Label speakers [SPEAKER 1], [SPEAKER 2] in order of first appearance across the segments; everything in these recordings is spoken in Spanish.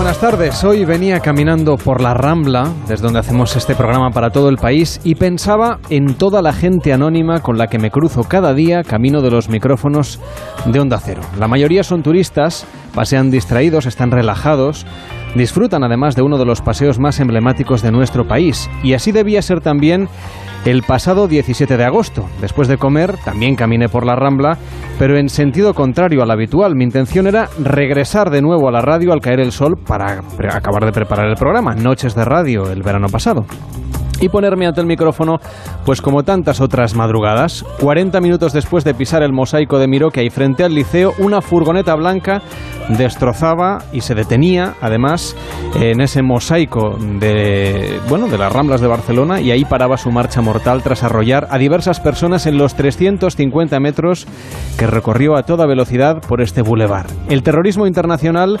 [SPEAKER 1] buenas tardes. Hoy venía caminando por la Rambla, desde donde hacemos este programa para todo el país, y pensaba en toda la gente anónima con la que me cruzo cada día camino de los micrófonos de Onda Cero. La mayoría son turistas, pasean distraídos, están relajados, disfrutan además de uno de los paseos más emblemáticos de nuestro país. Y así debía ser también el pasado 17 de agosto. Después de comer, también caminé por la Rambla, pero en sentido contrario al habitual. Mi intención era regresar de nuevo a la radio al caer el sol para acabar de preparar el programa, Noches de Radio, el verano pasado y ponerme ante el micrófono, pues como tantas otras madrugadas. 40 minutos después de pisar el mosaico de Miró que hay frente al liceo, una furgoneta blanca destrozaba y se detenía, además, en ese mosaico de, bueno, de las Ramblas de Barcelona y ahí paraba su marcha mortal tras arrollar a diversas personas en los 350 metros que recorrió a toda velocidad por este bulevar. El terrorismo internacional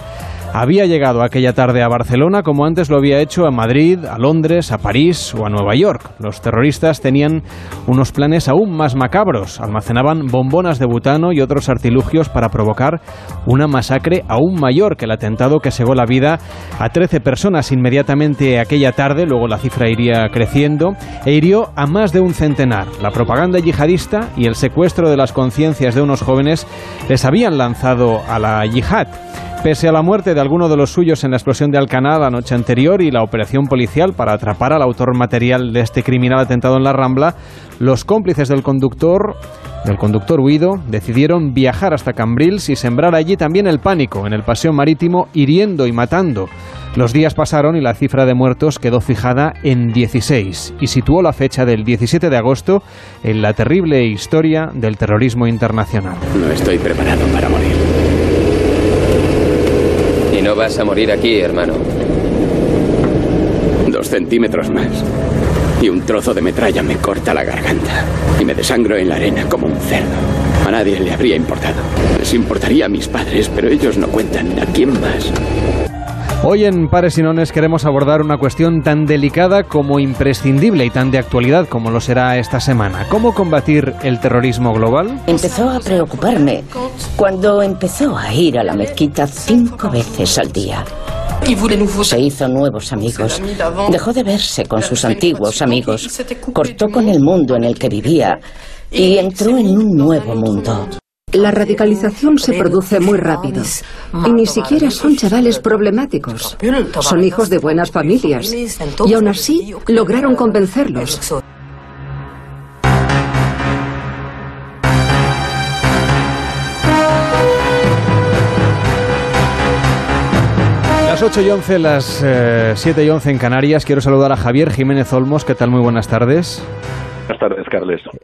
[SPEAKER 1] había llegado aquella tarde a Barcelona como antes lo había hecho a Madrid, a Londres, a París o a Nueva York. Los terroristas tenían unos planes aún más macabros. Almacenaban bombonas de butano y otros artilugios para provocar una masacre aún mayor que el atentado que segó la vida a 13 personas inmediatamente aquella tarde, luego la cifra iría creciendo, e hirió a más de un centenar. La propaganda yihadista y el secuestro de las conciencias de unos jóvenes les habían lanzado a la yihad. Pese a la muerte de alguno de los suyos en la explosión de Alcaná la noche anterior y la operación policial para atrapar al autor material de este criminal atentado en la Rambla, los cómplices del conductor del conductor huido decidieron viajar hasta Cambrils y sembrar allí también el pánico en el paseo marítimo, hiriendo y matando. Los días pasaron y la cifra de muertos quedó fijada en 16 y situó la fecha del 17 de agosto en la terrible historia del terrorismo internacional.
[SPEAKER 2] No estoy preparado para morir. No vas a morir aquí, hermano.
[SPEAKER 3] Dos centímetros más. Y un trozo de metralla me corta la garganta. Y me desangro en la arena como un cerdo. A nadie le habría importado. Les importaría a mis padres, pero ellos no cuentan. ¿A quién más?
[SPEAKER 1] Hoy en Pares y queremos abordar una cuestión tan delicada como imprescindible y tan de actualidad como lo será esta semana. ¿Cómo combatir el terrorismo global?
[SPEAKER 4] Empezó a preocuparme cuando empezó a ir a la mezquita cinco veces al día. Se hizo nuevos amigos. Dejó de verse con sus antiguos amigos. Cortó con el mundo en el que vivía y entró en un nuevo mundo.
[SPEAKER 5] La radicalización se produce muy rápido y ni siquiera son chavales problemáticos. Son hijos de buenas familias y aún así lograron convencerlos.
[SPEAKER 1] Las 8 y 11, las 7 y 11 en Canarias. Quiero saludar a Javier Jiménez Olmos. ¿Qué tal? Muy buenas tardes.
[SPEAKER 6] Buenas tardes.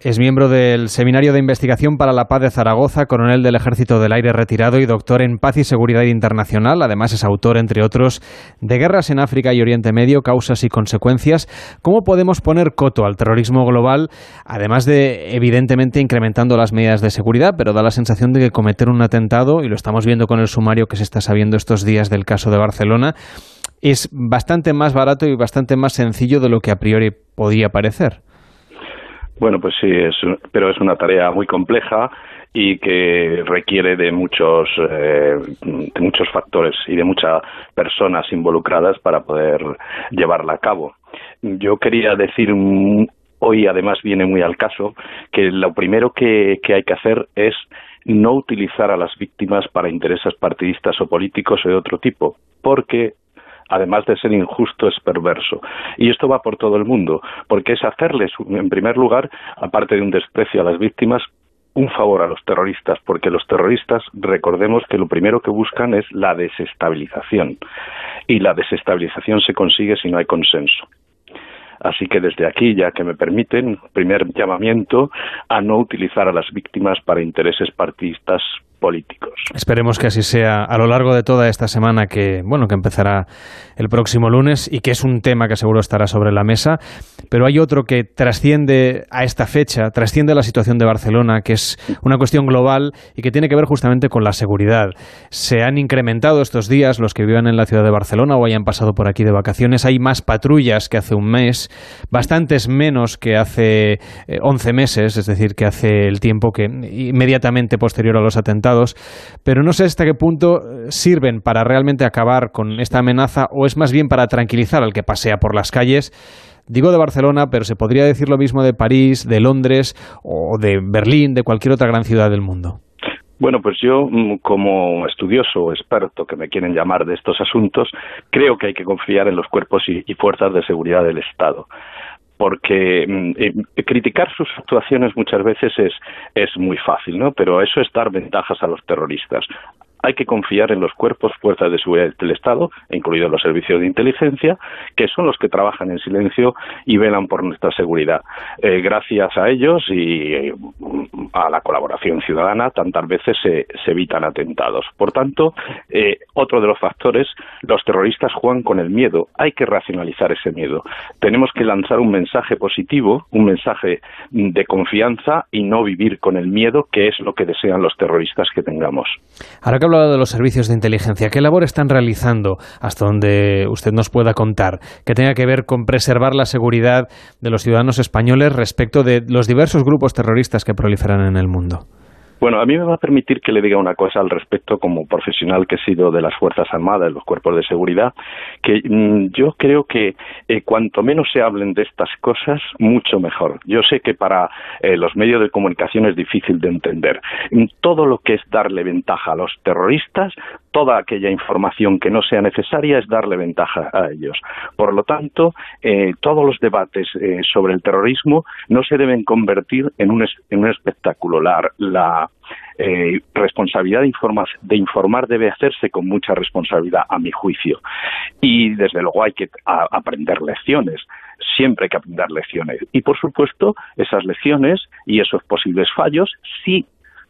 [SPEAKER 1] Es miembro del Seminario de Investigación para la Paz de Zaragoza, coronel del Ejército del Aire retirado y doctor en Paz y Seguridad Internacional. Además, es autor, entre otros, de Guerras en África y Oriente Medio, Causas y Consecuencias. ¿Cómo podemos poner coto al terrorismo global, además de, evidentemente, incrementando las medidas de seguridad, pero da la sensación de que cometer un atentado, y lo estamos viendo con el sumario que se está sabiendo estos días del caso de Barcelona, es bastante más barato y bastante más sencillo de lo que a priori podía parecer?
[SPEAKER 6] Bueno, pues sí, es, pero es una tarea muy compleja y que requiere de muchos, eh, de muchos factores y de muchas personas involucradas para poder llevarla a cabo. Yo quería decir hoy además viene muy al caso que lo primero que, que hay que hacer es no utilizar a las víctimas para intereses partidistas o políticos o de otro tipo, porque además de ser injusto, es perverso. Y esto va por todo el mundo, porque es hacerles, en primer lugar, aparte de un desprecio a las víctimas, un favor a los terroristas, porque los terroristas, recordemos que lo primero que buscan es la desestabilización. Y la desestabilización se consigue si no hay consenso. Así que desde aquí, ya que me permiten, primer llamamiento a no utilizar a las víctimas para intereses partidistas políticos.
[SPEAKER 1] Esperemos que así sea a lo largo de toda esta semana que, bueno, que empezará el próximo lunes y que es un tema que seguro estará sobre la mesa, pero hay otro que trasciende a esta fecha, trasciende a la situación de Barcelona, que es una cuestión global y que tiene que ver justamente con la seguridad. Se han incrementado estos días los que vivan en la ciudad de Barcelona o hayan pasado por aquí de vacaciones, hay más patrullas que hace un mes, bastantes menos que hace 11 eh, meses, es decir, que hace el tiempo que inmediatamente posterior a los atentados pero no sé hasta qué punto eh, sirven para realmente acabar con esta amenaza o es más bien para tranquilizar al que pasea por las calles. Digo de Barcelona, pero se podría decir lo mismo de París, de Londres o de Berlín, de cualquier otra gran ciudad del mundo.
[SPEAKER 6] Bueno, pues yo, mm, como estudioso o experto que me quieren llamar de estos asuntos, creo que hay que confiar en los cuerpos y, fuerzas de seguridad del Estado porque mm, eh, criticar sus actuaciones muchas veces es, es muy fácil, ¿no? Pero eso es dar ventajas a los terroristas hay que confiar en los cuerpos, fuerzas de seguridad del Estado, incluidos los servicios de inteligencia, que son los que trabajan en silencio y velan por nuestra seguridad. Eh, gracias a ellos y eh, a la colaboración ciudadana, tantas veces se, evitan atentados. Por tanto, eh, otro de los factores, los terroristas juegan con el miedo. Hay que racionalizar ese miedo. Tenemos que lanzar un mensaje positivo, un mensaje de confianza y no vivir con el miedo, que es lo que desean los terroristas que tengamos.
[SPEAKER 1] Hablado de los servicios de inteligencia, ¿qué labor están realizando hasta donde usted nos pueda contar que tenga que ver con preservar la seguridad de los ciudadanos españoles respecto de los diversos grupos terroristas que proliferan en el mundo?
[SPEAKER 6] Bueno, a mí me va a permitir que le diga una cosa al respecto como profesional que he sido de las Fuerzas Armadas, los cuerpos de seguridad, que mm, yo creo que eh, cuanto menos se hablen de estas cosas, mucho mejor. Yo sé que para eh, los medios de comunicación es difícil de entender. Todo lo que es darle ventaja a los terroristas, toda aquella información que no sea necesaria es darle ventaja a ellos. Por lo tanto, eh, todos los debates sobre el terrorismo no se deben convertir en un, espectáculo. la eh, responsabilidad de informar debe hacerse con mucha responsabilidad, a mi juicio. Y desde luego hay que aprender lecciones. Siempre hay que aprender lecciones. Y por supuesto, esas lecciones y esos posibles fallos sí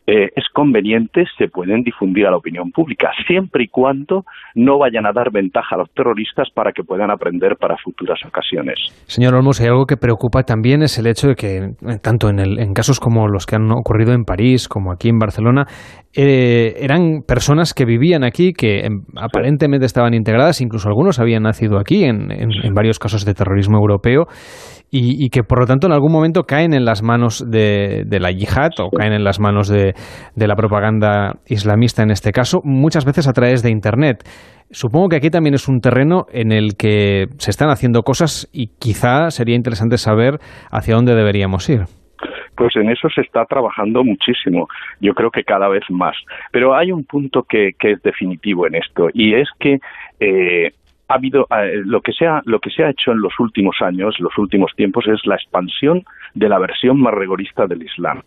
[SPEAKER 6] eh, es conveniente, se pueden difundir a la opinión pública, siempre y cuando no vayan a dar ventaja a los terroristas para que puedan aprender para futuras ocasiones.
[SPEAKER 1] Señor Olmos, hay algo que preocupa también es el hecho de que, eh, tanto en, el, en casos como los que han ocurrido en París, como aquí en Barcelona, eh, eran personas que vivían aquí, que em, aparentemente estaban integradas, incluso algunos habían nacido aquí en, en varios casos de terrorismo europeo y, que por lo tanto en algún momento caen en las manos de, la yihad o caen en las manos de, la propaganda islamista en este caso, muchas veces a través de Internet. Supongo que aquí también es un terreno en el que se están haciendo cosas y quizá sería interesante saber hacia dónde deberíamos ir.
[SPEAKER 6] Pues en eso se está trabajando muchísimo, yo creo que cada vez más. Pero hay un punto que, es definitivo en esto y es que eh, ha habido eh, lo que se lo que se ha hecho en los últimos años, los últimos tiempos es la expansión de la versión más rigorista del Islam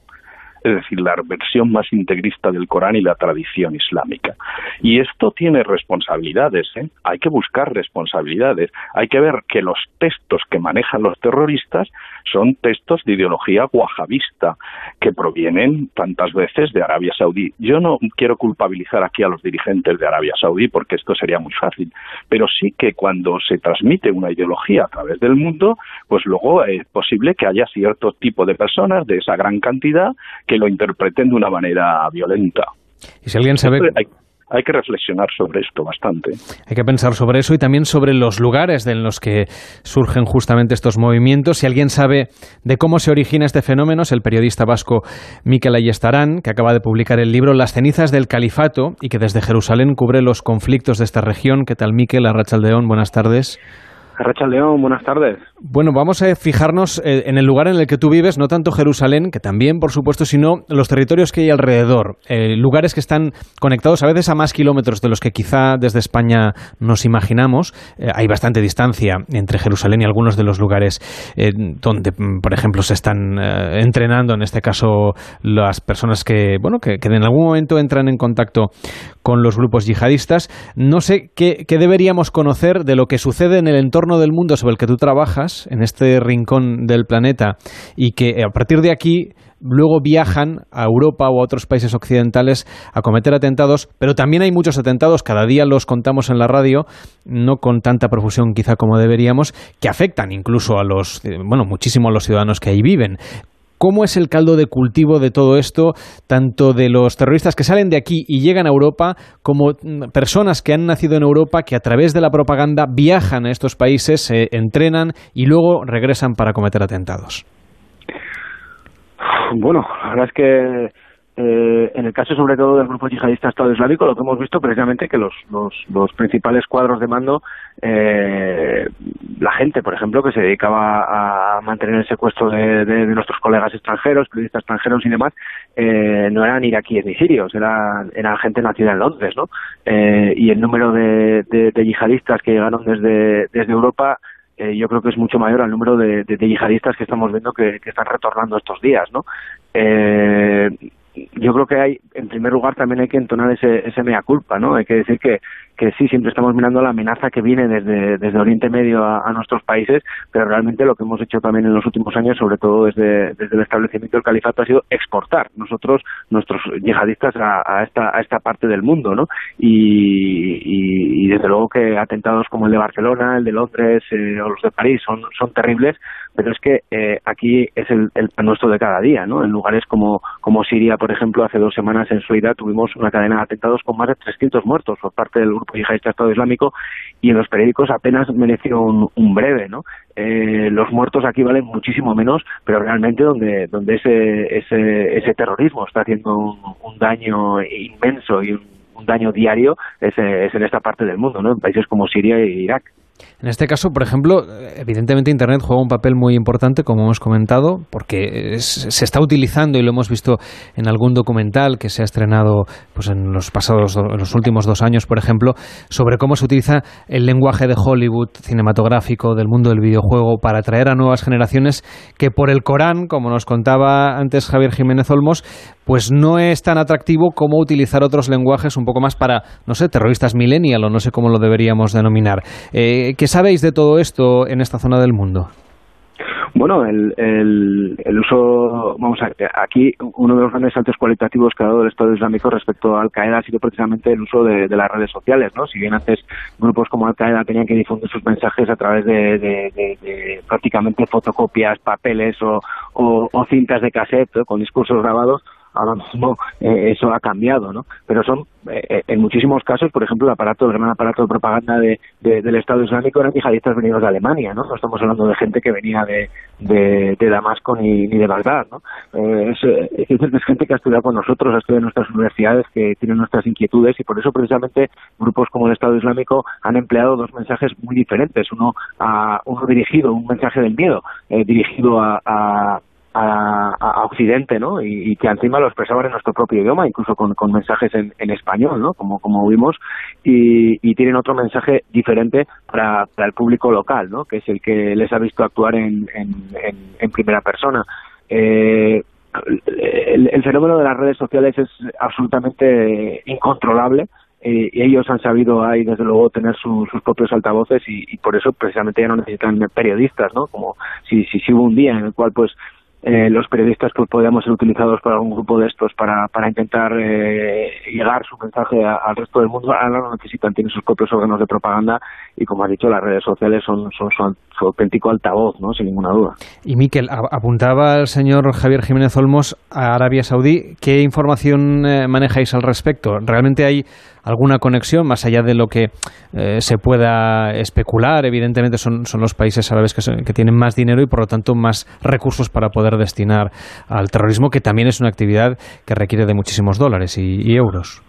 [SPEAKER 6] es decir, la versión más integrista del Corán y la tradición islámica. Y esto tiene responsabilidades, ¿eh? hay que buscar responsabilidades, hay que ver que los textos que manejan los terroristas son textos de ideología wahabista, que provienen tantas veces de Arabia Saudí. Yo no quiero culpabilizar aquí a los dirigentes de Arabia Saudí, porque esto sería muy fácil, pero sí que cuando se transmite una ideología a través del mundo, pues luego es posible que haya cierto tipo de personas de esa gran cantidad que lo interpreten de una manera violenta.
[SPEAKER 1] Y si alguien sabe
[SPEAKER 6] hay que reflexionar sobre esto bastante.
[SPEAKER 1] Hay que pensar sobre eso y también sobre los lugares en los que surgen justamente estos movimientos. Si alguien sabe de cómo se origina este fenómeno, es el periodista vasco Miquel Ayestarán, que acaba de publicar el libro Las cenizas del califato y que desde Jerusalén cubre los conflictos de esta región. ¿Qué tal, Miquel? Arrachaldeón, buenas tardes.
[SPEAKER 7] Racha León, buenas tardes.
[SPEAKER 1] Bueno, vamos a fijarnos eh, en el lugar en el que tú vives, no tanto Jerusalén, que también, por supuesto, sino los territorios que hay alrededor. Eh, lugares que están conectados a veces a más kilómetros de los que quizá desde España nos imaginamos. Eh, hay bastante distancia entre Jerusalén y algunos de los lugares donde, mm, por ejemplo, se están entrenando, en este caso, las personas que, bueno, que, que, en algún momento entran en contacto con los grupos yihadistas. No sé qué, qué deberíamos conocer de lo que sucede en el entorno del mundo sobre el que tú trabajas, en este rincón del planeta, y que eh, a partir de aquí luego viajan a Europa o a otros países occidentales a cometer atentados, pero también hay muchos atentados, cada día los contamos en la radio, no con tanta profusión quizá como deberíamos, que afectan incluso a los, eh, bueno, muchísimo a los ciudadanos que ahí viven. ¿Cómo es el caldo de cultivo de todo esto, tanto de los terroristas que salen de aquí y llegan a Europa, como mm, personas que han nacido en Europa, que a través de la propaganda viajan a estos países, se entrenan y luego regresan para cometer atentados?
[SPEAKER 7] Bueno, la verdad es que eh, en el caso sobre todo del grupo yihadista Estado Islámico, lo que hemos visto precisamente que los, los, principales cuadros de mando, eh, la gente, por ejemplo, que se dedicaba a mantener el secuestro de, nuestros colegas extranjeros, periodistas extranjeros y demás, eh, no eran iraquíes ni sirios, eran, eran gente nacida en Londres, ¿no? Eh, y el número de, de, de, yihadistas que llegaron desde, desde Europa eh, yo creo que es mucho mayor al número de, de, de yihadistas que estamos viendo que, que, están retornando estos días, ¿no? Eh, yo creo que hay, en primer lugar, también hay que entonar ese, ese mea culpa, ¿no? Hay que decir que, que sí, siempre estamos mirando la amenaza que viene desde, Oriente Medio a, nuestros países, pero realmente lo que hemos hecho también en los últimos años, sobre todo desde, el establecimiento del califato, ha sido exportar nosotros, nuestros yihadistas, a, a esta, a esta parte del mundo, ¿no? Y, y, desde luego que atentados como el de Barcelona, el de Londres eh, o los de París son terribles, pero es que eh, aquí es el, el pan nuestro de cada día, ¿no? En lugares como, como Siria, por ejemplo, hace dos semanas en Suida tuvimos una cadena de atentados con más de 300 muertos por parte del grupo yihadista Estado Islámico y en los periódicos apenas mereció un, un breve, ¿no? Eh, los muertos aquí valen muchísimo menos, pero realmente donde, donde ese, ese, ese terrorismo está haciendo un, daño inmenso y un, daño diario es, es en esta parte del mundo, ¿no? En países como Siria e Irak.
[SPEAKER 1] En este caso, por ejemplo, evidentemente Internet juega un papel muy importante, como hemos comentado, porque se está utilizando y lo hemos visto en algún documental que se ha estrenado pues, en los pasados, en los últimos dos años, por ejemplo, sobre cómo se utiliza el lenguaje de Hollywood cinematográfico del mundo del videojuego para atraer a nuevas generaciones que por el Corán, como nos contaba antes Javier Jiménez Olmos, pues no es tan atractivo como utilizar otros lenguajes un poco más para, no sé, terroristas millennial o no sé cómo lo deberíamos denominar. Eh, ¿Qué sabéis de todo esto en esta zona del mundo?
[SPEAKER 7] Bueno, el, uso, vamos a aquí uno de los grandes saltos cualitativos que ha dado el Estado Islámico respecto a Al Qaeda ha sido precisamente el uso de, las redes sociales, ¿no? Si bien antes grupos como Al Qaeda tenían que difundir sus mensajes a través de, prácticamente fotocopias, papeles o, cintas de cassette con discursos grabados, ahora mismo eh, eso ha cambiado, ¿no? Pero son, eh, en muchísimos casos, por ejemplo, el aparato, el gran aparato de propaganda de, de, del Estado Islámico eran yihadistas venidos de Alemania, ¿no? No estamos hablando de gente que venía de, de, Damasco ni, ni de Bagdad, ¿no? Eh, es, gente que ha estudiado con nosotros, ha estudiado en nuestras universidades, que tienen nuestras inquietudes y por eso precisamente grupos como el Estado Islámico han empleado dos mensajes muy diferentes. Uno, a, uno dirigido, un mensaje del miedo, eh, dirigido a, a a, Occidente, ¿no? Y, que encima lo expresaban en nuestro propio idioma, incluso con, mensajes en, en, español, ¿no? Como, como vimos, y, y, tienen otro mensaje diferente para, para, el público local, ¿no? Que es el que les ha visto actuar en, en, en primera persona. Eh, el, el, fenómeno de las redes sociales es absolutamente incontrolable eh, y ellos han sabido ahí desde luego tener su, sus propios altavoces y, y, por eso precisamente ya no necesitan periodistas, ¿no? Como si, si, si hubo un día en el cual pues eh, los periodistas pues podríamos ser utilizados por algún grupo de estos para, para intentar eh, llegar su mensaje al resto del mundo. Ahora no necesitan, tienen sus propios órganos de propaganda y como ha dicho, las redes sociales son, son, son su auténtico altavoz, ¿no? sin ninguna duda.
[SPEAKER 1] Y Miquel, apuntaba el señor Javier Jiménez Olmos a Arabia Saudí. ¿Qué información eh, manejáis al respecto? ¿Realmente hay alguna conexión más allá de lo que eh, se pueda especular? Evidentemente son, son los países árabes que, son, que tienen más dinero y por lo tanto más recursos para poder destinar al terrorismo, que también es una actividad que requiere de muchísimos dólares y, y euros.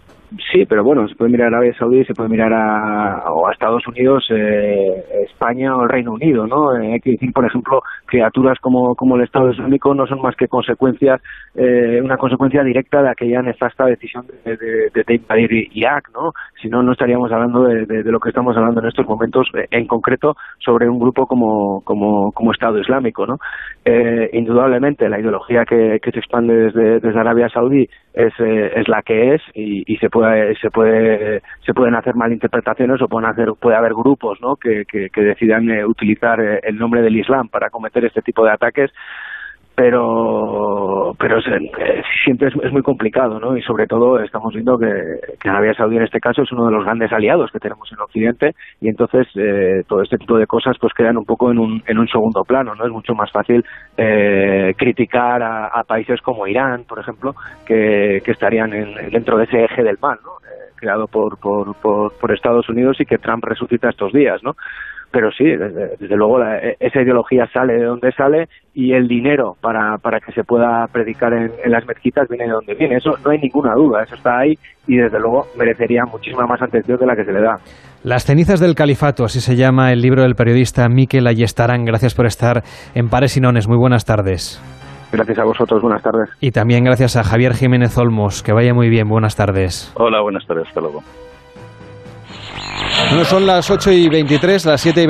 [SPEAKER 7] Sí, pero bueno, se puede mirar a Arabia Saudí, se puede mirar a, a Estados Unidos, eh, España o el Reino Unido, ¿no? Eh, hay que decir, por ejemplo, criaturas como, como el Estado Islámico no son más que consecuencias, eh, una consecuencia directa de aquella nefasta decisión de, de, de, de invadir Irak, ¿no? Si no, no estaríamos hablando de, de, lo que estamos hablando en estos momentos, eh, en concreto, sobre un grupo como, como, como Estado Islámico, ¿no? Eh, indudablemente, la ideología que, que se expande desde, desde Arabia Saudí es, eh, es la que es y, se puede se puede se pueden hacer malinterpretaciones o pueden hacer puede haber grupos ¿no? que, que, que decidan eh, utilizar eh, el nombre del Islam para cometer este tipo de ataques pero pero es, eh, siempre es, muy complicado, ¿no? Y sobre todo estamos viendo que, Arabia Saudí en este caso es uno de los grandes aliados que tenemos en Occidente y entonces eh, todo este tipo de cosas pues quedan un poco en un, en un segundo plano, ¿no? Es mucho más fácil eh, criticar a, países como Irán, por ejemplo, que, estarían en, dentro de ese eje del mal, ¿no? creado por, por, por, por Estados Unidos y que Trump resucita estos días, ¿no? Pero sí, desde, luego esa ideología sale de donde sale y el dinero para, para que se pueda predicar en, las mezquitas viene de donde viene. Eso no hay ninguna duda, eso está ahí y desde luego merecería muchísima más atención de la que se le da.
[SPEAKER 1] Las cenizas del califato, así se llama el libro del periodista Miquel Ayestarán. Gracias por estar en Pares y Nones. Muy buenas tardes.
[SPEAKER 7] Gracias a vosotros, buenas tardes.
[SPEAKER 1] Y también gracias a Javier Jiménez Olmos. Que vaya muy bien, buenas tardes.
[SPEAKER 6] Hola, buenas tardes, hasta luego.
[SPEAKER 1] Bueno, son las 8 y 23, las 7 y